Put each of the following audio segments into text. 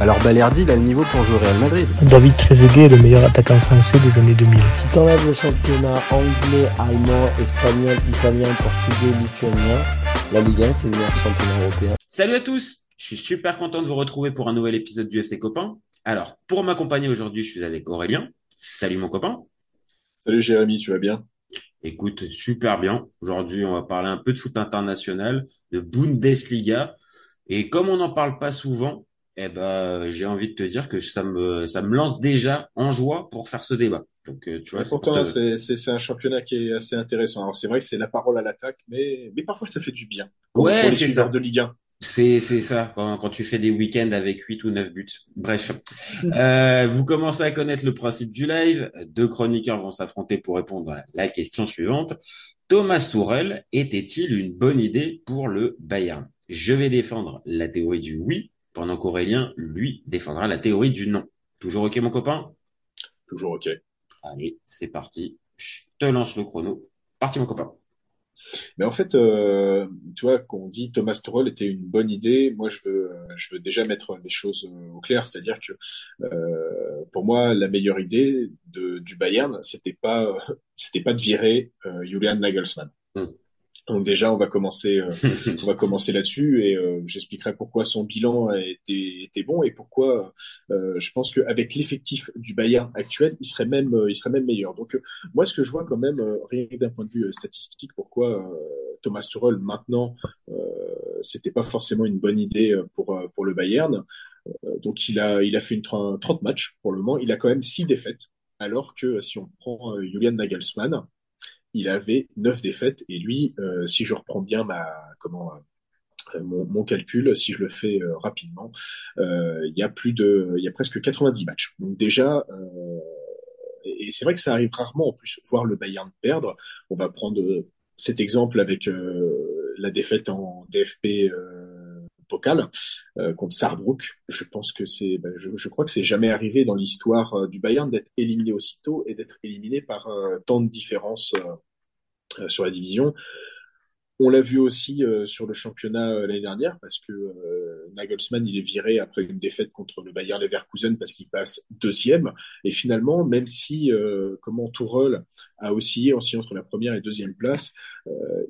alors Balerdi, il a le niveau pour jouer au Real Madrid. David Trezeguet est le meilleur attaquant français des années 2000. Si t'enlèves le championnat anglais, allemand, espagnol, italien, portugais, lituanien, la Ligue 1, c'est le meilleur championnat européen. Salut à tous Je suis super content de vous retrouver pour un nouvel épisode du FC Copain. Alors, pour m'accompagner aujourd'hui, je suis avec Aurélien. Salut mon copain. Salut Jérémy, tu vas bien? Écoute, super bien. Aujourd'hui, on va parler un peu de foot international, de Bundesliga. Et comme on n'en parle pas souvent, eh ben, j'ai envie de te dire que ça me, ça me lance déjà en joie pour faire ce débat. Donc, euh, tu vois, pourtant, c'est, c'est, c'est un championnat qui est assez intéressant. Alors, c'est vrai que c'est la parole à l'attaque, mais, mais parfois, ça fait du bien. Ouais, c'est ça. de Ligue 1. C'est, c'est ça, quand, quand tu fais des week-ends avec 8 ou 9 buts. Bref. euh, vous commencez à connaître le principe du live. Deux chroniqueurs vont s'affronter pour répondre à la question suivante. Thomas Tourel était-il une bonne idée pour le Bayern? Je vais défendre la théorie du oui pendant qu'Aurélien, lui, défendra la théorie du non. Toujours OK, mon copain? Toujours OK. Allez, c'est parti. Je te lance le chrono. Parti, mon copain. Mais en fait, euh, tu vois, qu'on dit Thomas Tuchel était une bonne idée, moi je veux, je veux déjà mettre les choses au clair, c'est-à-dire que euh, pour moi la meilleure idée de, du Bayern, c'était pas, c'était pas de virer euh, Julian Nagelsmann. Mm. Donc déjà, on va commencer, euh, on va commencer là-dessus et euh, j'expliquerai pourquoi son bilan était, était bon et pourquoi euh, je pense qu'avec l'effectif du Bayern actuel, il serait même, il serait même meilleur. Donc moi, ce que je vois quand même, rien d'un point de vue statistique, pourquoi Thomas Tuchel maintenant, c'était pas forcément une bonne idée pour pour le Bayern. donc il a, il a fait une 30 matchs pour le moment. Il a quand même six défaites, alors que si on prend Julian Nagelsmann il avait neuf défaites et lui, euh, si je reprends bien ma comment euh, mon, mon, calcul, si je le fais euh, rapidement, il y a plus de, il y a presque 90 matchs. Donc déjà, et, c'est vrai que ça arrive rarement en plus voir le Bayern perdre. On va prendre cet exemple avec la défaite en DFP Pokal contre Saarbrück. Je pense que c'est, ben, je, crois que c'est jamais arrivé dans l'histoire du Bayern d'être éliminé aussitôt et d'être éliminé par tant de différences euh, sur la division. On l'a vu aussi euh, sur le championnat euh, l'année dernière parce que Nagelsmann il est viré après une défaite contre le Bayer Leverkusen parce qu'il passe deuxième. Et finalement même si comment Tourelle a oscillé aussi entre la première et deuxième place,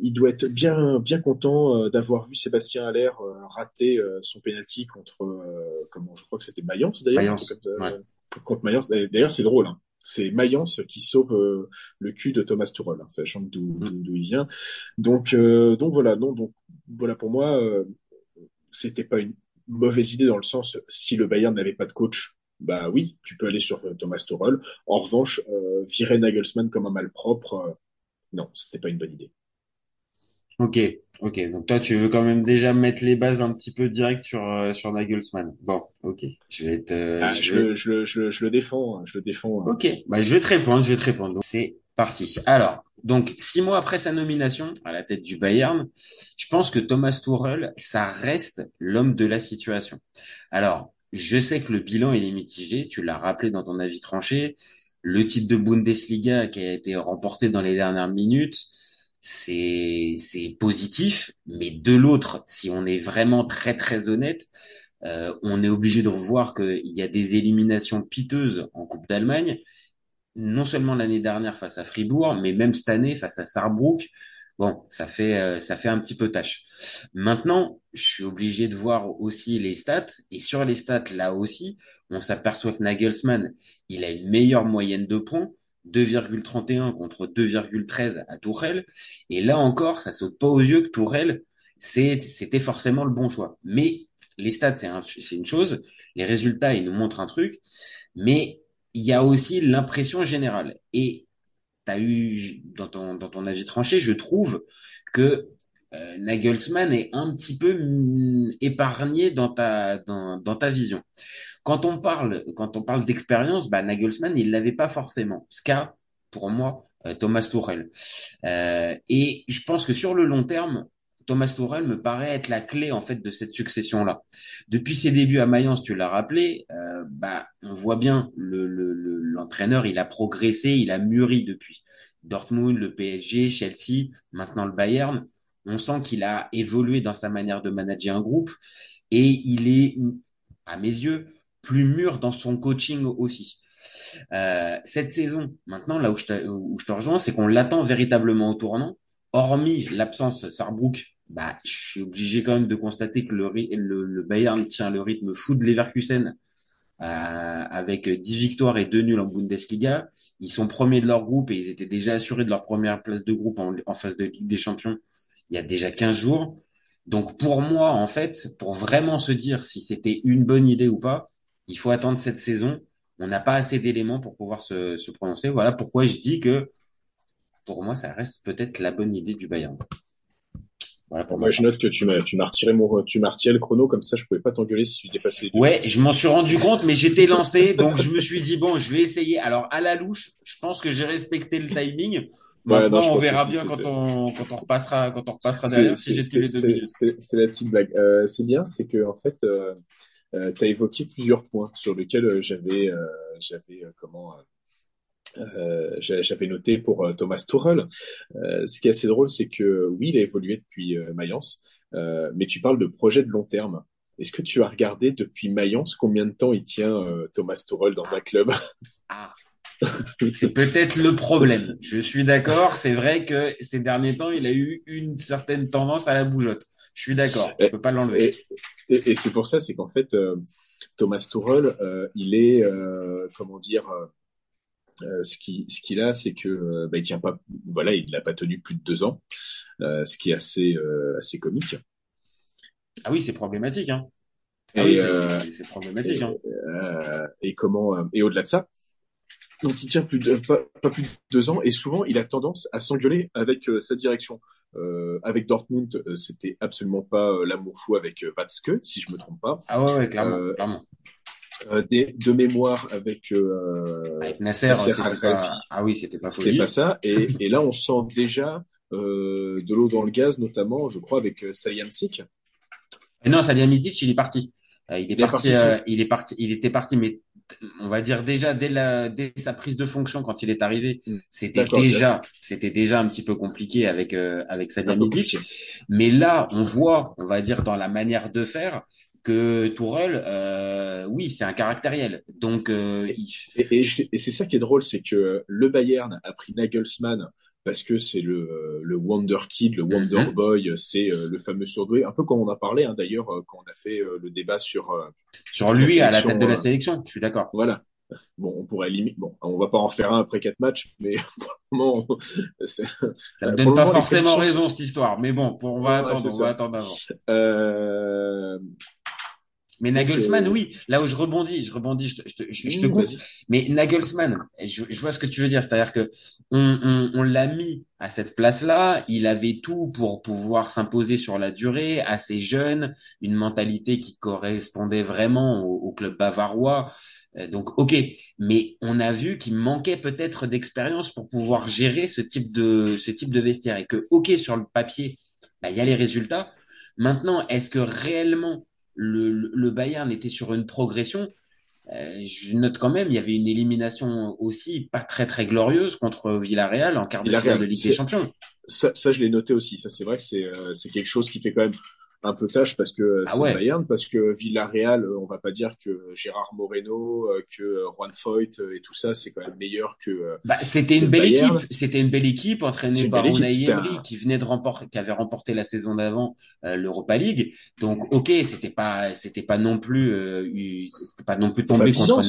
il doit être bien bien content d'avoir vu Sébastien Haller rater son penalty contre comment je crois que c'était Mayence d'ailleurs contre Mayence. D'ailleurs c'est drôle hein c'est Mayence qui sauve euh, le cul de Thomas Tuchel, hein, sachant mm. d'où il vient. Donc euh, donc voilà, non donc voilà pour moi euh, c'était pas une mauvaise idée dans le sens si le Bayern n'avait pas de coach, bah oui, tu peux aller sur Thomas Tuchel. En revanche, virer Nagelsmann comme un malpropre, non, c'était pas une bonne idée. Ok, ok. Donc toi, tu veux quand même déjà mettre les bases un petit peu direct sur euh, sur Nagelsmann. Bon, ok. Je vais être. Euh, ah, je, le, je, je, je, le défends, je le défends. Hein. Ok. Bah je vais te répondre, je vais te répondre. Donc c'est parti. Alors, donc six mois après sa nomination à la tête du Bayern, je pense que Thomas Tuchel, ça reste l'homme de la situation. Alors, je sais que le bilan il est mitigé. Tu l'as rappelé dans ton avis tranché. Le titre de Bundesliga qui a été remporté dans les dernières minutes c'est c'est positif, mais de l'autre, si on est vraiment très très honnête, euh, on est obligé de revoir qu'il y a des éliminations piteuses en Coupe d'Allemagne, non seulement l'année dernière face à Fribourg, mais même cette année face à Saarbrück. Bon, ça fait euh, ça fait un petit peu tâche. Maintenant, je suis obligé de voir aussi les stats et sur les stats là aussi, on s'aperçoit que Nagelsmann, il a une meilleure moyenne de points, 2,31 contre 2,13 à Tourelle. Et là encore, ça saute pas aux yeux que Tourelle, c'était forcément le bon choix. Mais les stats, c'est une chose. Les résultats, ils nous montrent un truc. Mais il y a aussi l'impression générale. Et tu as eu, dans ton, avis tranché, je trouve que euh, Nagelsmann est un petit peu mm, épargné dans ta vision. Quand on parle, quand on parle d'expérience, bah, Nagelsmann, il l'avait pas forcément. Ce qu'a, pour moi, Thomas Tuchel. et je pense que sur le long terme, Thomas Tuchel me paraît être la clé en fait de cette succession là. Depuis ses débuts à Mayence, tu l'as rappelé, euh, bah on voit bien l'entraîneur, le, il a progressé, il a mûri depuis. Dortmund, le PSG, Chelsea, maintenant le Bayern. On sent qu'il a évolué dans sa manière de manager un groupe et il est, à mes yeux, plus mûr dans son coaching aussi. Euh, cette saison, maintenant, là où je te, où je te rejoins, c'est qu'on l'attend véritablement au tournant. Hormis l'absence Sarbrook bah, je suis obligé quand même de constater que le, le, Bayern tient le rythme fou de Leverkusen euh, avec 10 victoires et 2 nuls en Bundesliga. Ils sont premiers de leur groupe et ils étaient déjà assurés de leur première place de groupe en, en phase de Ligue des Champions il y a déjà 15 jours. Donc pour moi, en fait, pour vraiment se dire si c'était une bonne idée ou pas, il faut attendre cette saison. On n'a pas assez d'éléments pour pouvoir se, se prononcer. Voilà pourquoi je dis que pour moi, ça reste peut-être la bonne idée du Bayern. Voilà pour moi, je note que tu m'as, tu m'as retiré mon, tu m'as retiré le chrono, comme ça, je pouvais pas t'engueuler si tu dépassais. Ouais, je m'en suis rendu compte, mais j'étais lancé, donc je me suis dit, bon, je vais essayer. Alors, à la louche, je pense que j'ai respecté le timing. Maintenant, on verra bien quand on, quand on repassera, quand on repassera derrière si j'ai tué les deux minutes. C'est la petite blague. Euh, c'est bien, c'est que, en fait, euh, euh, tu as évoqué plusieurs points sur lesquels euh, j'avais, euh, j'avais, euh, comment, euh, j'avais noté pour euh, Thomas Tuchel. Euh, ce qui est assez drôle, c'est que oui, il a évolué depuis Mayence, mais tu parles de projet de long terme. Est-ce que tu as regardé depuis Mayence combien de temps il tient Thomas Tuchel dans un club? Ah. C'est peut-être le problème. Je suis d'accord. C'est vrai que ces derniers temps, il a eu une certaine tendance à la bougeotte. Je suis d'accord. Je peux pas l'enlever. Et, et, c'est pour ça, c'est qu'en fait, Thomas Tuchel, il est, comment dire, euh, ce qui ce qu'il a, c'est que euh, bah, il tient pas, voilà, il n'a pas tenu plus de deux ans, euh, ce qui est assez assez comique. Ah oui, c'est problématique. Hein. Ah oui, c'est problématique. Et, hein. et comment et au-delà de ça, donc il tient plus de pas, pas, plus de deux ans et souvent il a tendance à s'engueuler avec sa direction. Euh, avec Dortmund, c'était absolument pas l'amour fou avec Watzke, si je me trompe pas. Ah ouais, ouais clairement. clairement. Euh, de mémoire avec, euh, avec Nasser, Nasser pas... ah oui, c'était pas C'était pas ça. Et, et là, on sent déjà euh, de l'eau dans le gaz, notamment, je crois, avec euh, Salihamidzic. Non, Salihamidzic, il est parti. Euh, il est, parti, euh, il est parti, il était parti, mais on va dire déjà dès la dès sa prise de fonction quand il est arrivé, hmm. c'était déjà c'était déjà un petit peu compliqué avec euh, avec. Mais là, on voit, on va dire dans la manière de faire que Tourelle, euh, oui, c'est un caractériel. Donc, euh, et, et, c'est ça qui est drôle, c'est que le Bayern a pris Nagelsmann parce que c'est le, le Wonder Kid, le Wonder mhm. Boy, c'est euh, le fameux surdoué, un peu comme on a parlé hein, d'ailleurs euh, quand on a fait euh, le débat sur sur lui à la tête de la sélection. Je suis d'accord. Voilà. Bon, on pourrait limiter. Bon, on va pas en faire un après quatre matchs, mais bon, ça ne donne pas forcément raison cette histoire. Mais bon, pour, on va attendre, on va attendre avant. Euh... Mais Nagelsmann, oui, là où je rebondis, je rebondis, je, je, je, je te coupe. Mais Nagelsmann, je, je, vois ce que tu veux dire, c'est-à-dire que on, on, on l'a mis à cette place-là, il avait tout pour pouvoir s'imposer sur la durée, assez jeune, une mentalité qui correspondait vraiment au, au club bavarois. Euh, donc, ok, mais on a vu qu'il manquait peut-être d'expérience pour pouvoir gérer ce type de ce type de vestiaire et que, ok, sur le papier, bah, il y a les résultats. Maintenant, est-ce que réellement le, le Bayern était sur une progression. Euh, je note quand même, il y avait une élimination aussi pas très très glorieuse contre Villarreal en quart de finale de Ligue des Champions. Ça, ça je l'ai noté aussi. Ça, c'est vrai que c'est euh, c'est quelque chose qui fait quand même un peu tâche parce que ah c'est Bayern, parce que Villarreal, euh, on va pas dire que Gérard Moreno, euh, que Juan Foyt euh, et tout ça, c'est quand même meilleur que. Bah, c'était une belle équipe. C'était une belle équipe entraînée par Unai Emery qui venait de remporter, qui avait remporté la saison d'avant l'Europa League. Donc, ok, c'était pas, c'était pas non plus, euh, c'était pas non plus tombé contre.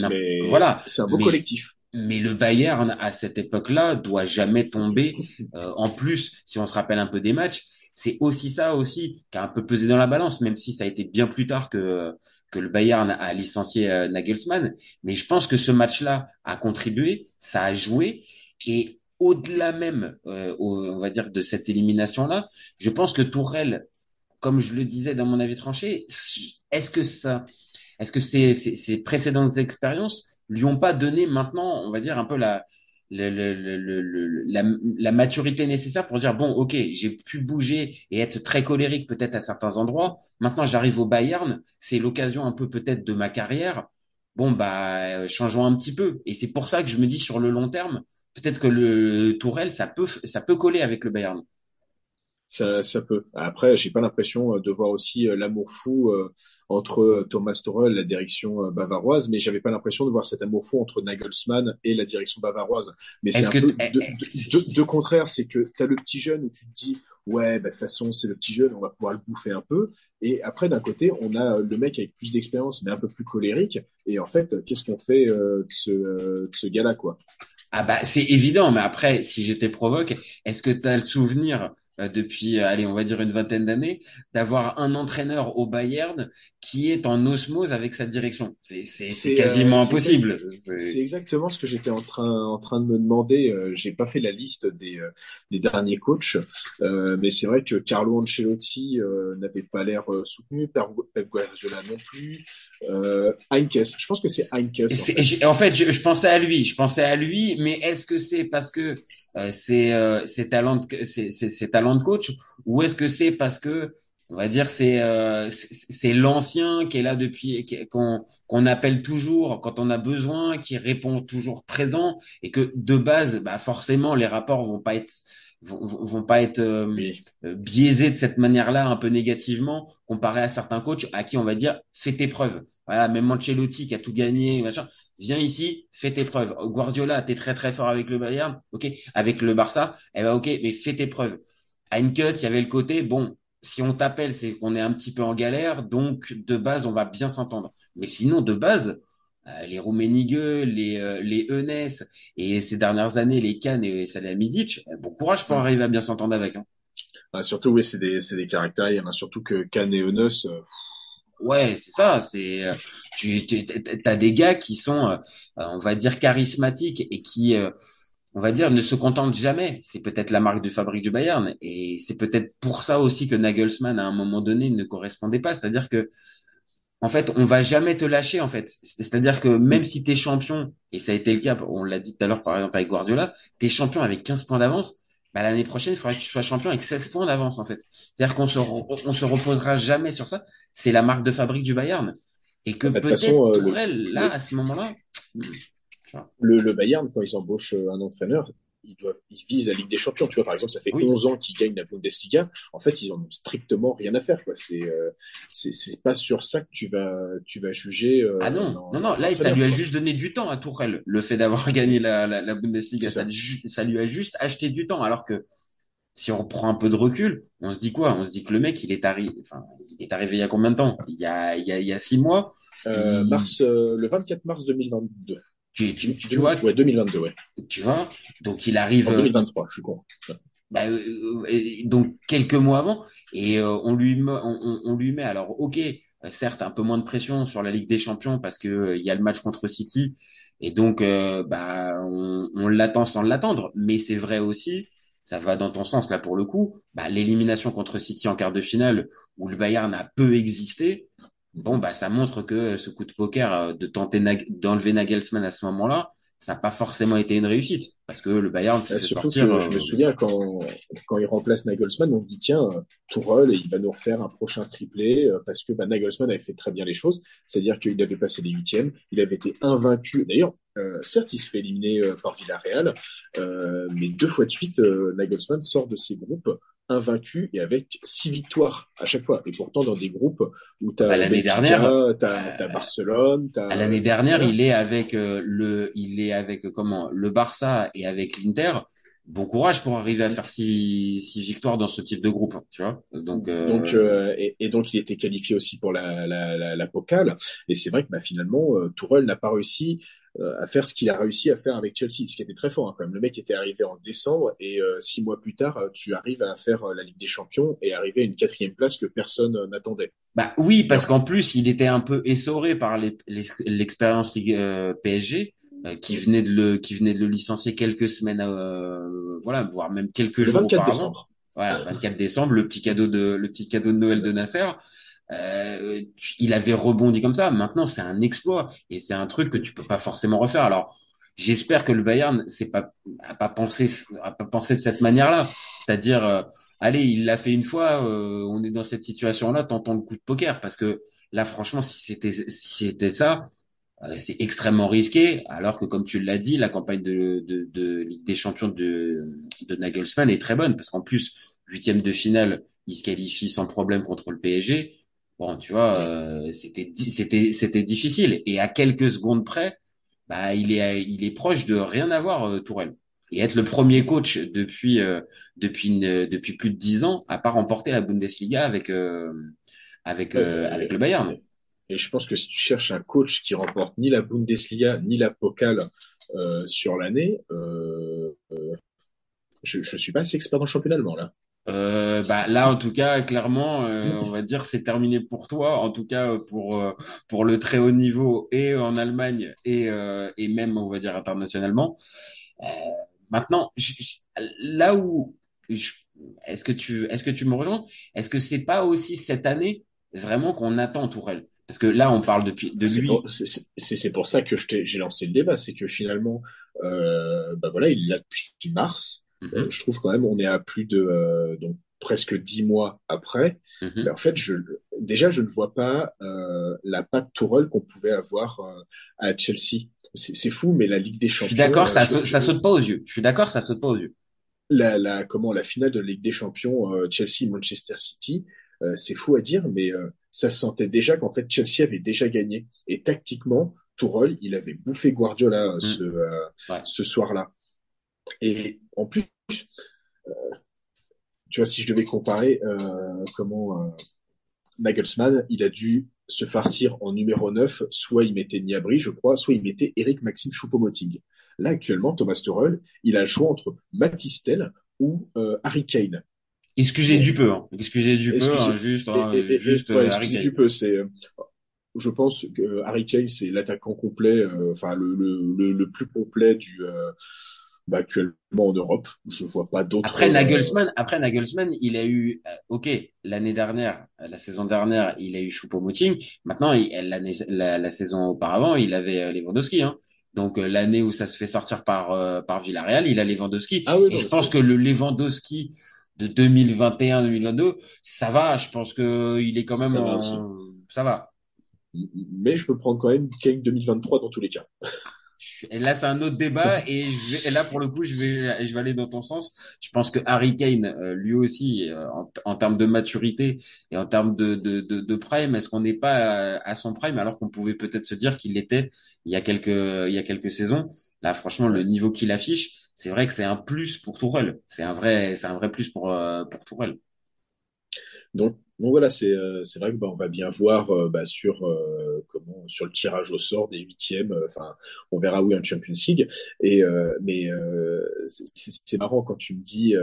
Voilà. C'est un beau collectif mais le Bayern à cette époque-là doit jamais tomber. en plus, si on se rappelle un peu des matchs, c'est aussi ça aussi qui a un peu pesé dans la balance, même si ça a été bien plus tard que que le Bayern a licencié euh, Nagelsmann. Mais je pense que ce match-là a contribué, ça a joué et au-delà même, euh, on va dire, de cette élimination-là, je pense que Tourelle, comme je le disais dans mon avis tranché, est-ce que ça, est-ce que ces, ces, ces précédentes expériences lui ont pas donné maintenant, on va dire, un peu la, le, le, le, la, la maturité nécessaire pour dire bon, ok, j'ai pu bouger et être très colérique peut-être à certains endroits. Maintenant, j'arrive au Bayern, c'est l'occasion un peu peut-être de ma carrière. Bon, bah, changeons un petit peu. Et c'est pour ça que je me dis sur le long terme, peut-être que le Tourelle, ça peut, ça peut coller avec le Bayern. Ça, ça peut. Après, j'ai pas l'impression euh, de voir aussi euh, l'amour fou euh, entre Thomas Tuchel, la direction bavaroise, mais j'avais pas l'impression de voir cet amour fou entre Nagelsmann et la direction bavaroise. Mais c'est un peu de, de, de, contraire, c'est que tu as le petit jeune où tu te dis ouais, bah, de toute façon c'est le petit jeune, on va pouvoir le bouffer un peu. Et après d'un côté, on a le mec avec plus d'expérience, mais un peu plus colérique. Et en fait, qu'est-ce qu'on fait de ce, de ce gars-là, quoi? Ah bah c'est évident, mais après, si j'étais provoque, est-ce que tu as le souvenir euh, depuis, euh, allez, on va dire une vingtaine d'années, d'avoir un entraîneur au Bayern qui est en osmose avec sa direction. C'est quasiment euh, impossible. C'est exactement ce que j'étais en train, en train de me demander. Euh, J'ai pas fait la liste des, des derniers coachs, euh, mais c'est vrai que Carlo Ancelotti n'avait pas l'air soutenu, Pep Guardiola non plus. Euh, Heinkes, je pense que c'est Heinkes. En fait, je, je, pensais à lui, je pensais à lui, mais est-ce que c'est parce que euh, c'est euh, ses talents, c'est talents de coach, ou est-ce que c'est parce que on va dire c'est euh, c'est l'ancien qui est là depuis qu'on qu'on appelle toujours quand on a besoin, qui répond toujours présent et que de base, bah forcément les rapports vont pas être vont, vont pas être euh, biaisés de cette manière-là un peu négativement comparé à certains coachs à qui on va dire fais tes preuves. Voilà, même Mancelotti qui a tout gagné, machin, viens ici, fais tes preuves. Guardiola, t'es très très fort avec le Bayern, ok, avec le Barça, eh ben ok, mais fais tes preuves. Heinkes, il y avait le côté, bon, si on t'appelle, c'est qu'on est un petit peu en galère, donc de base, on va bien s'entendre. Mais sinon, de base, euh, les Rummenigge, les euh, les Enes et ces dernières années, les Kahn et Salihamidzic, euh, bon courage pour arriver à bien s'entendre avec. Hein. Bah, surtout, oui, c'est des c'est des caractères. Il y en a surtout que Kahn et Enes. Ouais, c'est ça. C'est tu as des gars qui sont, on va dire, charismatiques et qui on va dire, ne se contentent jamais. C'est peut-être la marque de fabrique du Bayern. Et c'est peut-être pour ça aussi que Nagelsmann, à un moment donné, ne correspondait pas. C'est-à-dire que, en fait, on va jamais te lâcher, en fait. C'est-à-dire que même si tu es champion, et ça a été le cas, on l'a dit tout à l'heure, par exemple, avec Guardiola, tu es champion avec 15 points d'avance, bah, l'année prochaine, il faudra que tu sois champion avec 16 points d'avance, en fait. C'est-à-dire qu'on se, on se reposera jamais sur ça. C'est la marque de fabrique du Bayern. Et que bah, peut-être, euh, là, à ce moment-là, le, le Bayern, quand ils embauchent euh, un entraîneur, ils doivent, ils visent la Ligue des Champions. Tu vois, par exemple, ça fait 11 ans qu'ils gagnent la Bundesliga. En fait, ils en ont strictement rien à faire. Quoi. C'est, euh, c'est, c'est pas sur ça que tu vas, tu vas juger. Euh, ah non, non, non. Là, ça lui a juste donné du temps à Tourelle, le fait d'avoir gagné la, la, la Bundesliga. Ça. Ça, lui a juste acheté du temps. Alors que si on prend un peu de recul, on se dit quoi? On se dit que le mec, il est arrivé, enfin, il est arrivé il y a combien de temps? Il y a, il y a, il y a six mois. Euh, mars, le 24 mars 2022. Tu, tu, tu, vois Ouais, 2022, ouais. Tu vois Donc il arrive. En 2023, je suis con. Bah, euh, donc quelques mois avant, et euh, on lui met, on, on, lui met alors ok, euh, certes un peu moins de pression sur la Ligue des Champions parce que il y a le match contre City, et donc bah on, on l'attend sans l'attendre, mais c'est vrai aussi, ça va dans ton sens là pour le coup, bah, l'élimination contre City en quart de finale où le Bayern a peu existé, bon, bah, ça montre que ce coup de poker euh, de tenter d'enlever Nagelsmann à ce moment-là, ça n'a pas forcément été une réussite parce que le Bayern s'est sortir. je me euh, souviens quand quand il remplace Nagelsmann, on dit tiens Tourelle il va nous refaire un prochain triplé euh, parce que bah, Nagelsmann avait fait très bien les choses, c'est-à-dire qu'il avait passé les huitièmes, il avait été invaincu. D'ailleurs, euh, certes il se fait éliminer par Villarreal, euh, mais deux fois de suite Nagelsmann sort de ses groupes invaincu et avec six victoires à chaque fois. Et pourtant dans des groupes où tu as l'année dernière, t'as, as Barcelone, t'as. L'année dernière, il est avec euh, le, il est avec euh, comment le Barça et avec l'Inter. Bon courage pour arriver à faire six, six victoires dans ce type de groupe, tu vois. Donc, euh... donc euh, et, et, donc il était qualifié aussi pour la la, la, la Pokal. Et c'est vrai que bah, finalement, Tourelle n'a pas réussi euh, à faire ce qu'il a réussi à faire avec Chelsea, ce qui était très fort hein, quand même. Le mec était arrivé en décembre et euh, six mois plus tard, euh, tu arrives à faire la Ligue des Champions et arriver à une quatrième place que personne n'attendait. Bah oui, parce qu'en plus, il était un peu essoré par l'expérience PSG. Qui venait de le qui venait de le licencier quelques semaines voilà voire même quelques jours 24 décembre voilà 24 décembre le petit cadeau de le petit cadeau de Noël de Nasser euh, il avait rebondi comme ça. Maintenant, c'est un exploit et c'est un truc que tu peux pas forcément refaire. Alors, j'espère que le Bayern c'est pas a pas pensé a pas pensé de cette manière-là. C'est-à-dire, euh, allez, il l'a fait une fois, euh, on est dans cette situation-là, tentons le coup de poker parce que là, franchement, si c'était si c'était ça, euh, c'est extrêmement risqué. Alors que, comme tu l'as dit, la campagne de, de, de Ligue des Champions de, de Nagelsmann est très bonne parce qu'en plus, huitième de finale, il se qualifie sans problème contre le PSG. Bon, tu vois, euh, c'était c'était c'était difficile. Et à quelques secondes près, bah il est il est proche de rien avoir euh, Tourelle et être le premier coach depuis euh, depuis une, depuis plus de dix ans à pas remporter la Bundesliga avec euh, avec avec le Bayern. Et je pense que si tu cherches un coach qui remporte ni la Bundesliga ni la Pokal sur l'année, je je suis pas assez expert dans le championnat allemand là. Euh, bah là en tout cas clairement euh, on va dire c'est terminé pour toi. En tout cas pour euh, pour le très haut niveau et en Allemagne et et même on va dire internationalement. Maintenant là où est-ce que tu est-ce que tu me rejoins? Est-ce que c'est pas aussi cette année vraiment qu'on attend Tourelle? Parce que là on parle depuis de lui c'est pour ça que j'ai lancé le débat c'est que finalement bah voilà il l'a depuis mars euh, je trouve quand même on est à plus de euh, donc presque dix mois après. Mais en fait, je, déjà, je ne vois pas euh, la patte Tourelle qu'on pouvait avoir euh, à Chelsea. C'est fou, mais la Ligue des Champions. Je suis d'accord, ça, ça saute pas aux yeux. Je suis d'accord, ça saute pas aux yeux. La, la, comment, la finale de la Ligue des Champions Chelsea-Manchester City, c'est fou à dire, mais ça sentait déjà qu'en fait Chelsea avait déjà gagné. Et tactiquement, Tourelle, il avait bouffé Guardiola mm. ce, ce soir-là. Et en plus, euh, tu vois, si je devais comparer euh, comment euh, Nagelsmann, il a dû se farcir en numéro 9, soit il mettait Niabri, je crois, soit il mettait Eric Maxime Choupo-Moting. Là, actuellement, Thomas Tuchel, il a le choix entre Matistel ou Harry Kane. Excusez du peu, hein. excusez du peu, hein, juste, hein, juste excusez du peu, c'est je pense que Harry Kane c'est l'attaquant complet, enfin le, le, le, plus complet du bah, actuellement en Europe. Je vois pas d'autres. Après Nagelsmann, après Nagelsmann, il a eu, euh, ok, l'année dernière, la saison dernière, il a eu Choupo-Moting. Maintenant, la, la, saison auparavant, il avait euh, Lewandowski. Hein. Donc euh, l'année où ça se fait sortir par par Villarreal, il a Lewandowski. Ah oui, Et je pense que le Lewandowski de 2021-2022, ça va. Je pense que il est quand même, ça, va, ça va. Mais je peux prendre quand même Kane 2023 dans tous les cas. Et là, c'est un autre débat. Et, je vais, et là, pour le coup, je vais, je vais aller dans ton sens. Je pense que Harry Kane, euh, lui aussi, euh, en, en, termes de maturité et en termes de, de, de, de prime, est-ce qu'on n'est pas à, son prime alors qu'on pouvait peut-être se dire qu'il l'était il y a quelques, il y a quelques saisons? Là, franchement, le niveau qu'il affiche, c'est vrai que c'est un plus pour Tourelle. C'est un vrai, c'est un vrai plus pour, euh, pour Tourelle. Donc, donc voilà, c'est euh, c'est vrai que bah, on va bien voir euh, bah, sur comment sur le tirage au sort des huitièmes. Enfin, on verra où en Champions League. Et mais c'est marrant quand tu me dis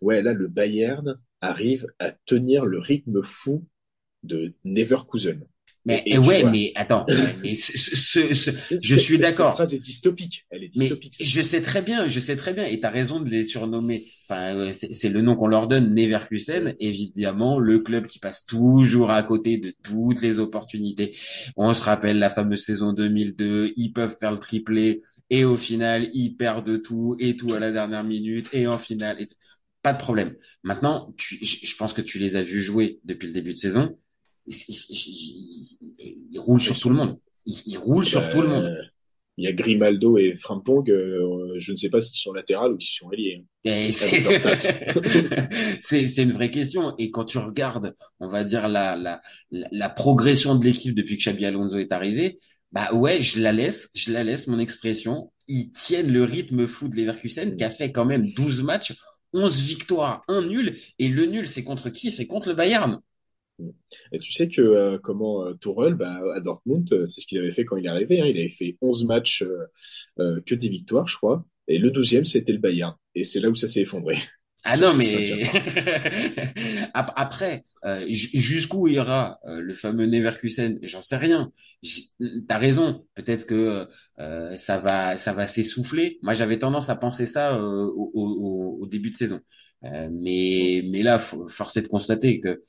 ouais là le Bayern arrive à tenir le rythme fou de Neverkusen. Mais ouais, mais attends, mais je suis d'accord. Cette phrase est dystopique. Elle est dystopique. Mais je sais très bien, je sais très bien, et t'as raison de les surnommer. Enfin, c'est le nom qu'on leur donne, Neverkusen. Évidemment, le club qui passe toujours à côté de toutes les opportunités. On se rappelle la fameuse saison 2002. Ils peuvent faire le triplé et au final, ils perdent tout et tout à la dernière minute et en finale. Pas de problème. Maintenant, tu, je pense que tu les as vus jouer depuis le début de saison il, roule sur tout le monde. Il, roule sur tout le monde. Euh, il y a Grimaldo et Frampong, euh, je ne sais pas s'ils sont latérales ou s'ils sont alliés. Hein. C'est une vraie question. Et quand tu regardes, on va dire la la, la, progression de l'équipe depuis que Xabi Alonso est arrivé, bah ouais, je la laisse, je la laisse mon expression. Ils tiennent le rythme fou de Leverkusen qui a fait quand même 12 matchs, 11 victoires, un nul. Et le nul, c'est contre qui? C'est contre le Bayern. Et tu sais que euh, comment euh, Tourelle, bah, à Dortmund, euh, c'est ce qu'il avait fait quand il est arrivé. Hein. Il avait fait 11 matchs que des victoires, je crois. Et le douzième, c'était le Bayern. Et c'est là où ça s'est effondré. Ah non, mais après, jusqu'où ira le fameux Neverkusen? J'en sais rien. T'as raison. Peut-être que ça va, ça va s'essouffler. Moi, j'avais tendance à penser ça au, au, au, début de saison. mais, mais là, force est de constater que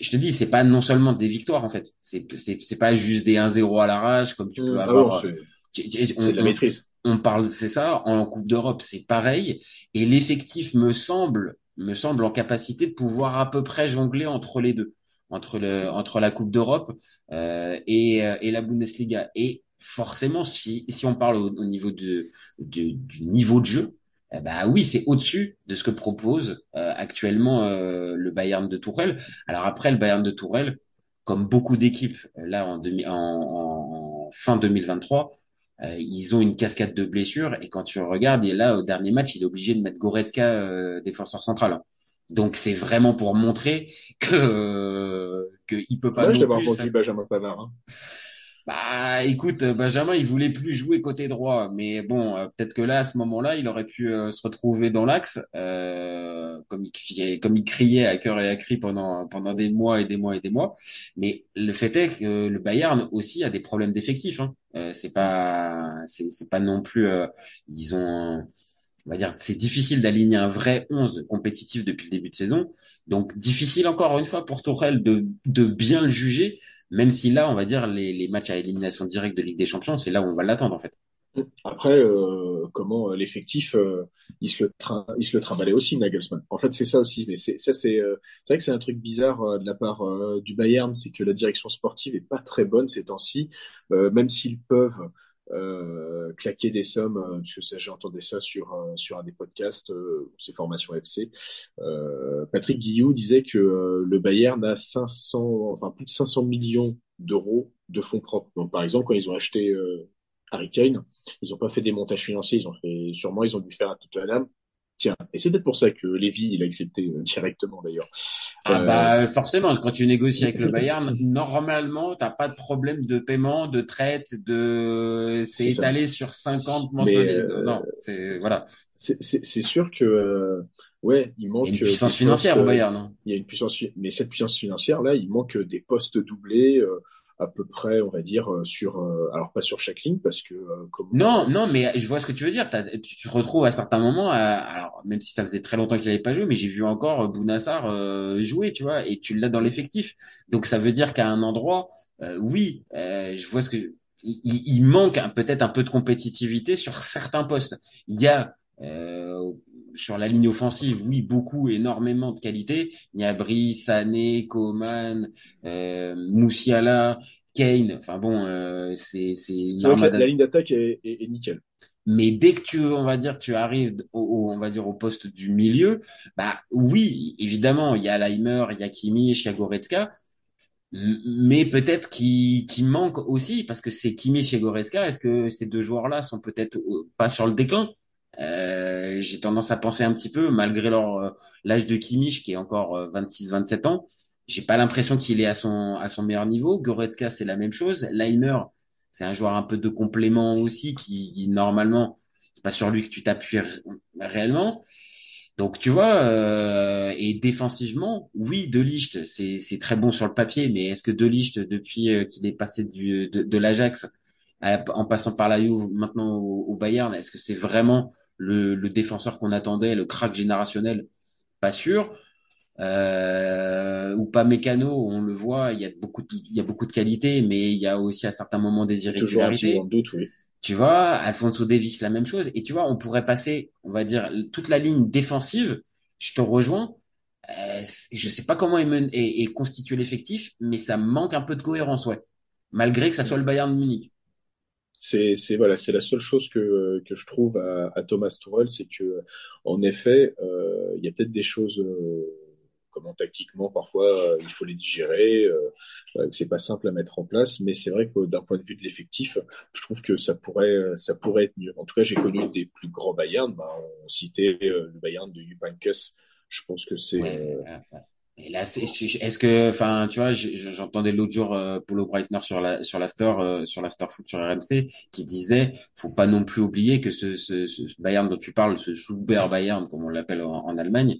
je te dis, c'est pas non seulement des victoires en fait, c'est c'est c'est pas juste des 1-0 à l'arrache comme tu peux mmh, ah avoir. c'est la maîtrise. on parle, c'est ça, en Coupe d'Europe, c'est pareil, et l'effectif me semble, me semble en capacité de pouvoir à peu près jongler entre les deux, entre le, entre la Coupe d'Europe euh, et, et la Bundesliga. Et forcément, si, si on parle au, niveau de, du niveau de jeu, ben oui, c'est au-dessus de ce que propose euh, actuellement euh, le Bayern de Tourelle. Alors après, le Bayern de Tourelle, comme beaucoup d'équipes là en, demi, en, en, fin 2023, euh, ils ont une cascade de blessures et quand tu regardes, et là au dernier match, il est obligé de mettre Goretzka euh, défenseur central. Donc c'est vraiment pour montrer que que il peut pas. Ouais, non plus, Benjamin Pavard. Hein. Bah, écoute, Benjamin, il voulait plus jouer côté droit, mais bon, euh, peut-être que là, à ce moment-là, il aurait pu euh, se retrouver dans l'axe, euh, comme il criait, comme il criait à cœur et à cri pendant pendant des mois et des mois et des mois. Mais le fait est que le Bayern aussi a des problèmes d'effectifs. Hein. Euh, c'est pas, c'est pas non plus, ils ont on va dire, c'est difficile d'aligner un vrai 11 compétitif depuis le début de saison. Donc, difficile encore une fois pour Tourelle de, de bien le juger, même si là, on va dire, les, matchs à élimination directe de Ligue des Champions, c'est là où on va l'attendre, en fait. Après, euh, comment euh, l'effectif, euh, il se le il se aussi Nagelsmann. En fait, c'est ça aussi. Mais c'est c'est vrai que c'est un truc bizarre de la part du Bayern, c'est que la direction sportive est pas très bonne ces temps-ci, même s'ils peuvent euh, claquer des sommes, euh, parce que ça, j'ai entendu ça sur euh, sur un des podcasts, euh, c'est Formation FC. Patrick Guillou disait que le Bayern a 500, enfin plus de 500 millions d'euros de fonds propres. Donc par exemple, quand ils ont acheté Harry Kane, ils n'ont pas fait des montages financiers, ils ont fait sûrement ils ont dû faire un Tottenham Tiens, et c'est peut-être pour ça que Lévy, il a accepté euh, directement d'ailleurs. Ah euh, bah forcément, quand tu négocies avec le Bayern, normalement, t'as pas de problème de paiement, de traite, de c'est étalé sur 50 mensualités. Euh, non, c'est voilà. C'est sûr que ouais, il manque il y a une puissance financière au Bayern. Hein. Il y a une puissance, mais cette puissance financière là, il manque des postes doublés à peu près, on va dire, euh, sur, euh, alors pas sur chaque ligne parce que euh, comme non, non, mais je vois ce que tu veux dire. tu te retrouves à certains moments, alors même si ça faisait très longtemps qu'il n'avait pas joué, mais j'ai vu encore Bounassar jouer, tu vois, et tu l'as dans l'effectif. Donc ça veut dire qu'à un endroit, oui, je vois ce que il, il manque peut-être un peu de compétitivité sur certains postes. Il y a sur la ligne offensive, oui, beaucoup, énormément de qualité. Niabri, Sané, Coman, euh, Moussiala, Kane. Enfin bon, euh, c'est c'est la, ligne d'attaque est, est, nickel. Mais dès que tu, on va dire, tu arrives au, on va dire au poste du milieu, bah oui, évidemment, il y a Leimer, il y a Kimmich, il y a Goretzka, mais peut-être qui qui manque aussi parce que c'est Kimmich et Goretzka. Est-ce que ces deux joueurs-là sont peut-être euh, pas sur le déclin? Euh, j'ai tendance à penser un petit peu, malgré euh, l'âge de Kimmich qui est encore 26-27 euh, ans, j'ai pas l'impression qu'il est à son à son meilleur niveau. Goretzka c'est la même chose. Leimer c'est un joueur un peu de complément aussi qui, normalement c'est pas sur lui que tu t'appuies réellement. Donc tu vois euh, et défensivement oui De Ligt c'est c'est très bon sur le papier mais est-ce que De Ligt depuis qu'il est passé du de, l'Ajax en passant par la maintenant au Bayern est-ce que c'est vraiment le, le défenseur qu'on attendait, le crack générationnel, pas sûr. Euh, ou pas mécano, on le voit, il y a beaucoup de, il y a beaucoup de qualité, mais il y a aussi à certains moments des irrégularités. doute, oui. Tu vois, Alfonso Davis, la même chose. Et tu vois, on pourrait passer, on va dire, toute la ligne défensive. Je te rejoins. Euh, je sais pas comment est, est, est constitué l'effectif, mais ça manque un peu de cohérence, ouais. Malgré que ça soit le Bayern de Munich c'est c'est voilà c'est la seule chose que que je trouve à, à Thomas Tuchel c'est que en effet euh, il y a peut-être des choses euh, comment tactiquement parfois euh, il faut les digérer euh, c'est pas simple à mettre en place mais c'est vrai que d'un point de vue de l'effectif je trouve que ça pourrait ça pourrait être mieux. En tout cas j'ai connu des plus grands Bayern bah, on citait le Bayern de Jupp je pense que c'est et est-ce que, enfin, tu vois, j'entendais l'autre jour euh, Paulo Breitner sur la sur l'after euh, sur l'after foot sur RMC qui disait, faut pas non plus oublier que ce, Bayern dont tu parles, ce Super Bayern comme on l'appelle en, en, Allemagne,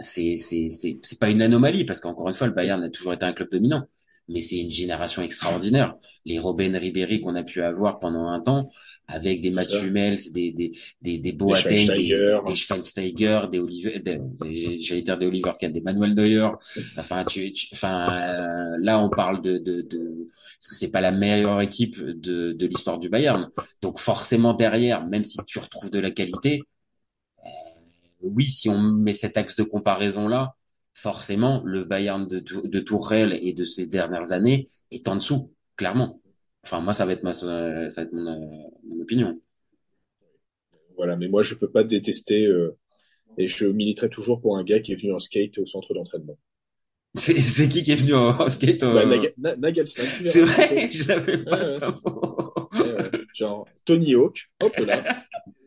c'est c'est c'est c'est pas une anomalie parce qu'encore une fois, le Bayern a toujours été un club dominant. mais c'est une génération extraordinaire. Les Robben Ribéry qu'on a pu avoir pendant un temps, avec des Matt Hummels, des des des des Boateng, des, des Schweinsteiger, des Oliver, j'allais dire des Oliver Kahn, des Manuel Neuer. Enfin, tu, enfin, euh, là on parle de de, de parce que c'est pas la meilleure équipe de de l'histoire du Bayern. Donc forcément derrière, même si tu retrouves de la qualité, euh, oui, si on met cet axe de comparaison là, forcément le Bayern de de Tourelle et de ces dernières années est en dessous, clairement. Enfin, moi, ça va être ma, ça va être mon, mon opinion. Voilà, mais moi, je peux pas détester euh, et je militerai toujours pour un gars qui est venu en skate au centre d'entraînement. C'est, qui qui est venu en skate au... bah, Nagelsmann. C'est vrai, je l'avais pas, ouais, Genre, Tony Hawk, hop là.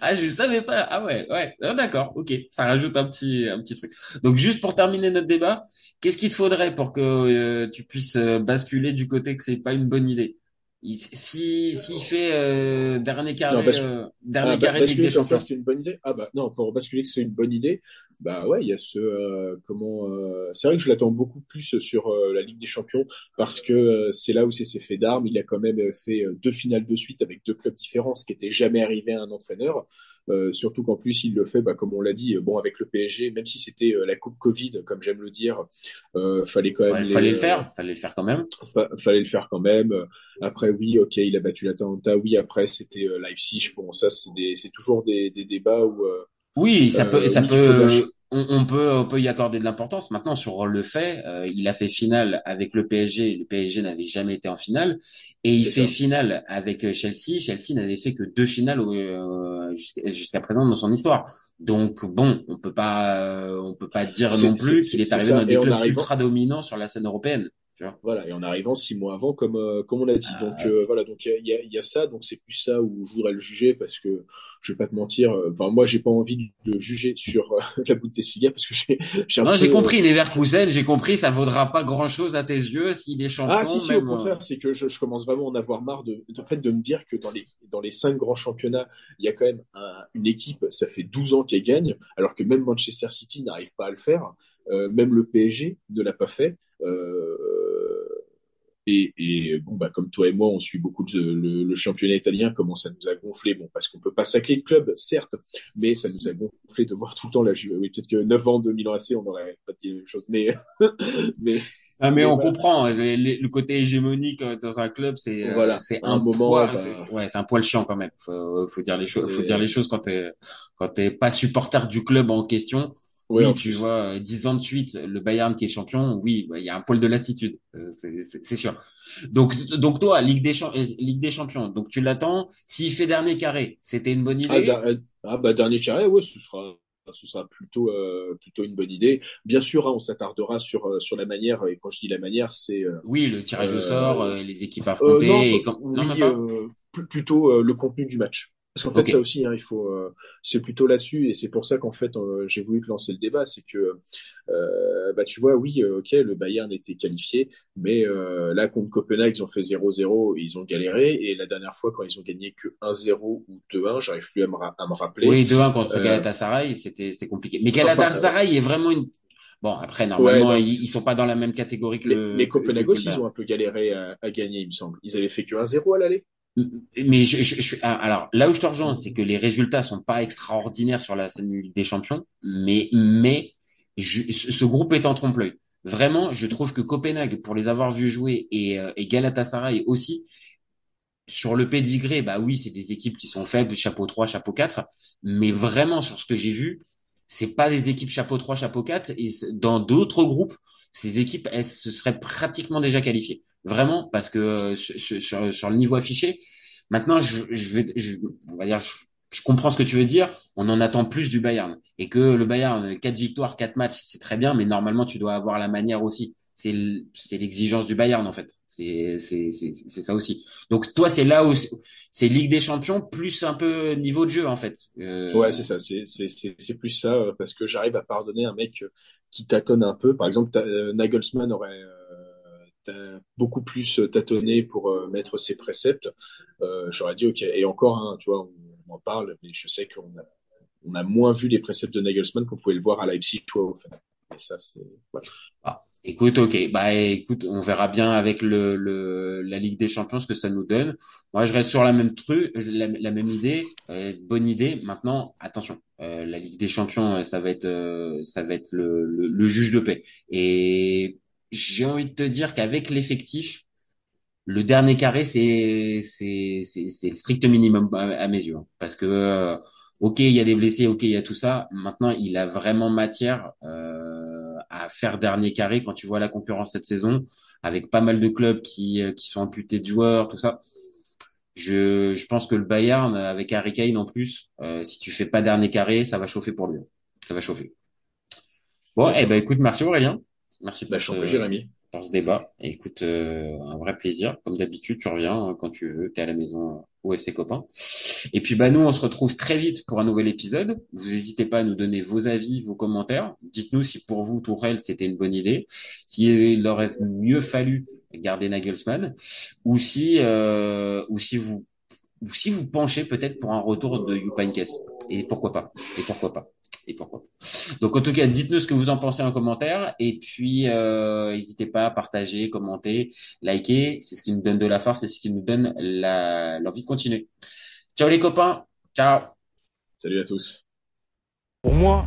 Ah, je savais pas. Ah ouais, ouais. Ah, d'accord, ok. Ça rajoute un petit, un petit truc. Donc juste pour terminer notre débat, qu'est-ce qu'il te faudrait pour que euh, tu puisses euh, basculer du côté que c'est pas une bonne idée? Si s'il fait euh, dernier carré, euh, dernier ah, carré Ligue des Champions, c'est une bonne idée. Ah bah non, pour basculer que c'est une bonne idée, bah ouais, il y a ce euh, comment. Euh, c'est vrai que je l'attends beaucoup plus sur la Ligue des Champions parce que c'est là où c'est ses faits d'armes. Il a quand même fait deux finales de suite avec deux clubs différents, ce qui était jamais arrivé à un entraîneur. Surtout qu'en plus il le fait, bah, comme on l'a dit, bon avec le PSG, même si c'était la coupe Covid, comme j'aime le dire, fallait quand même. Fallait, le faire, fallait le faire quand même. fallait le faire quand même. Après oui, ok, il a battu l'Atalanta. Oui, après c'était euh, Leipzig. Bon, ça c'est toujours des, des débats où. Euh, oui, ça peut, ça peut. On, peut, on peut y accorder de l'importance. Maintenant, sur le fait, euh, il a fait finale avec le PSG. Le PSG n'avait jamais été en finale, et il fait finale avec Chelsea. Chelsea n'avait fait que deux finales jusqu'à présent dans son histoire. Donc bon, on peut pas, on peut pas dire non plus qu'il est, arrivé dans des clubs ultra dominants sur la scène européenne. Voilà, et en arrivant six mois avant, comme euh, comme on l'a dit. donc ah. euh, voilà, donc il y a, y a, ça, donc c'est plus ça où je voudrais le juger parce que je vais pas te mentir. Euh, enfin, moi, j'ai pas envie de juger sur la Bundesliga parce que j'ai. j'ai non, j'ai compris les Leverkusen, j'ai compris, ça vaudra pas grand chose à tes yeux s'il est champion. Ah si, si, au contraire, c'est que je, je, commence vraiment à en avoir marre de, en fait, de me dire que dans les dans les cinq grands championnats, il y a quand même une équipe, ça fait 12 ans qu'elle gagne, alors que même Manchester City n'arrive pas à le faire. même le PSG ne l'a pas fait. Euh, et, et, bon, bah, comme toi et moi, on suit beaucoup le, le, championnat italien, comment ça nous a gonflé. Bon, parce qu'on peut pas sacler le club, certes, mais ça nous a gonflé de voir tout le temps la Juve. Oui, peut-être que 9 ans de Milan AC, on aurait pas dit la même chose, mais, mais. Ah, mais, on comprend. Le, côté hégémonique euh, dans un club, c'est, euh, voilà, c'est un, moment. Poil, bah... ouais, c'est un poil chiant quand même. Faut, faut dire les choses, faut dire les choses quand t'es, quand t'es pas supporter du club en question oui, tu vois, dix ans de suite, le Bayern qui est champion, oui, bah, il y a un pôle de lassitude, euh, c'est sûr. Donc, donc toi, Ligue des, euh, Ligue des Champions, donc tu l'attends. S'il fait dernier carré, c'était une bonne idée? Ah, euh, ah, bah dernier carré, ouais, ce sera, ce sera plutôt, euh, plutôt une bonne idée. Bien sûr, hein, on s'attardera sur sur la manière. Et quand je dis la manière, c'est oui, le tirage au sort, les équipes affrontées. non, et quand... non, plutôt le contenu du match. Parce qu'en fait, ça aussi, hein, il faut, euh, c'est plutôt là-dessus, et c'est pour ça qu'en fait, euh, j'ai voulu te lancer le débat, c'est que, euh, bah, tu vois, oui, ok, le Bayern était qualifié, mais là contre Copenhague, ils ont fait 0-0, ils ont galéré, et la dernière fois, quand ils ont gagné que 1-0 ou 2-1, j'arrive plus à me, à me rappeler. Oui, 2-1 contre Galatasaray, c'était, c'était compliqué. Mais Galatasaray est vraiment une Bon, après, normalement, ils, ils, sont pas dans la même catégorie que le. Mais Copenhague aussi, ils ont un peu galéré à, à, gagner, il me semble. Ils avaient fait que 1-0 à l'aller. Mais je, je, je, ah, alors là où je te rejoins, c'est que les résultats sont pas extraordinaires sur la scène Ligue des Champions, mais mais ce groupe est en trompe-l'œil. Vraiment, je trouve que Copenhague, pour les avoir vus jouer, et, euh, et Galatasaray aussi, sur le pédigré, bah oui, c'est des équipes qui sont faibles, chapeau 3, chapeau 4, mais vraiment sur ce que j'ai vu, c'est pas des équipes chapeau 3, chapeau 4, et dans d'autres groupes, ces équipes, elles se seraient pratiquement déjà qualifiées vraiment parce que euh, sur, sur, le niveau affiché. Maintenant, je, je vais, je, on va dire, je, comprends ce que tu veux dire. On en attend plus du Bayern et que le Bayern, quatre victoires, quatre matchs, c'est très bien, mais normalement, tu dois avoir la manière aussi. C'est l'exigence du Bayern en fait. C'est ça aussi. Donc toi, c'est là où c'est Ligue des Champions plus un peu niveau de jeu en fait. Euh... Ouais, c'est ça. C'est plus ça euh, parce que j'arrive à pardonner un mec qui tâtonne un peu. Par exemple, euh, Nagelsmann aurait beaucoup plus euh, tâtonné pour euh, mettre ses préceptes, euh, j'aurais dit ok. Et encore, hein, tu vois, on, en parle, mais je sais qu'on a, moins vu les préceptes de Nagelsmann qu'on pouvait le voir à Leipzig, toi, au fait. Et ça, c'est voilà. Ah. Écoute, ok, bah écoute, on verra bien avec le, la Ligue des Champions ce que ça nous donne. Moi, je reste sur la même truc, la, même idée, bonne idée. Maintenant, attention, la Ligue des Champions, ça va être ça va être le, le juge de paix. Et j'ai envie de te dire qu'avec l'effectif, le dernier carré, c'est c'est le strict minimum à, mes yeux, hein. parce que euh, ok, il y a des blessés, ok, il y a tout ça. Maintenant, il a vraiment matière. Euh, à faire dernier carré quand tu vois la concurrence cette saison, avec pas mal de clubs qui, euh, qui sont amputés de joueurs, tout ça. Je, je pense que le Bayern, avec Harry Kane en plus, euh, si tu fais pas dernier carré, ça va chauffer pour lui. Ça va chauffer. Bon, eh ben écoute, merci Aurélien. Merci Bah, pour Jérémy. pour ce débat. Et écoute, euh, un vrai plaisir. Comme d'habitude, tu reviens euh, quand tu veux, t'es à la maison euh, au FC Copain. Et puis bah nous, on se retrouve très vite pour un nouvel épisode. Vous n'hésitez pas à nous donner vos avis, vos commentaires. Dites-nous si pour vous, Tourelle, c'était une bonne idée, s'il aurait mieux fallu garder Nagelsmann, ou si, euh, ou si vous, ou si vous penchez peut-être pour un retour de Youpankes. Et pourquoi pas Et pourquoi pas Et pourquoi pas Donc en tout cas, dites-nous ce que vous en pensez en commentaire, et puis euh, n'hésitez pas à partager, commenter, liker. C'est ce qui nous donne de la force, c'est ce qui nous donne la l'envie de continuer. Ciao les copains. Ciao. Salut à tous. Pour moi,